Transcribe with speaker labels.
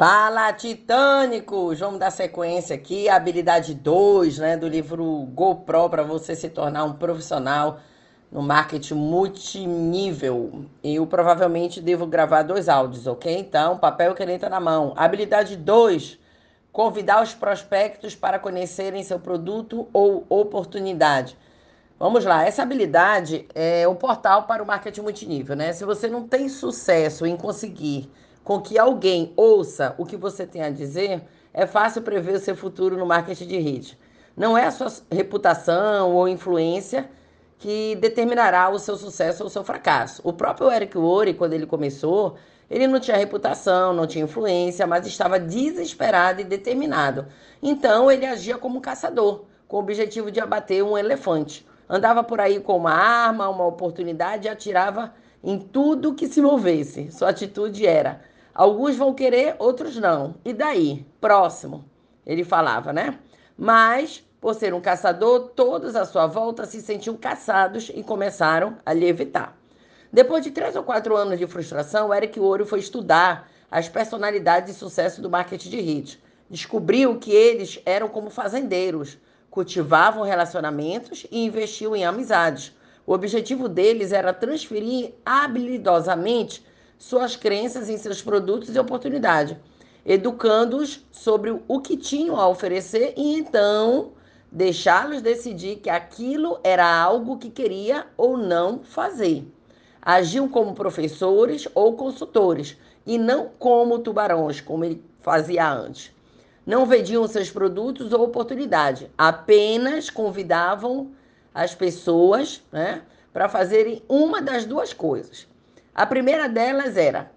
Speaker 1: Fala, titânicos! Vamos dar sequência aqui, habilidade 2, né, do livro GoPro para você se tornar um profissional no marketing multinível. Eu provavelmente devo gravar dois áudios, ok? Então, papel e caneta na mão. Habilidade 2, convidar os prospectos para conhecerem seu produto ou oportunidade. Vamos lá, essa habilidade é o portal para o marketing multinível, né? Se você não tem sucesso em conseguir com que alguém ouça o que você tem a dizer, é fácil prever o seu futuro no marketing de rede. Não é a sua reputação ou influência que determinará o seu sucesso ou o seu fracasso. O próprio Eric Worre, quando ele começou, ele não tinha reputação, não tinha influência, mas estava desesperado e determinado. Então ele agia como um caçador, com o objetivo de abater um elefante. Andava por aí com uma arma, uma oportunidade e atirava em tudo que se movesse. Sua atitude era Alguns vão querer, outros não. E daí? Próximo. Ele falava, né? Mas, por ser um caçador, todos à sua volta se sentiam caçados e começaram a lhe evitar. Depois de três ou quatro anos de frustração, Eric Ouro foi estudar as personalidades de sucesso do marketing de hit. Descobriu que eles eram como fazendeiros, cultivavam relacionamentos e investiam em amizades. O objetivo deles era transferir habilidosamente suas crenças em seus produtos e oportunidades, educando-os sobre o que tinham a oferecer e então deixá-los decidir que aquilo era algo que queria ou não fazer. Agiam como professores ou consultores e não como tubarões, como ele fazia antes. Não vendiam seus produtos ou oportunidades, apenas convidavam as pessoas né, para fazerem uma das duas coisas. A primeira delas era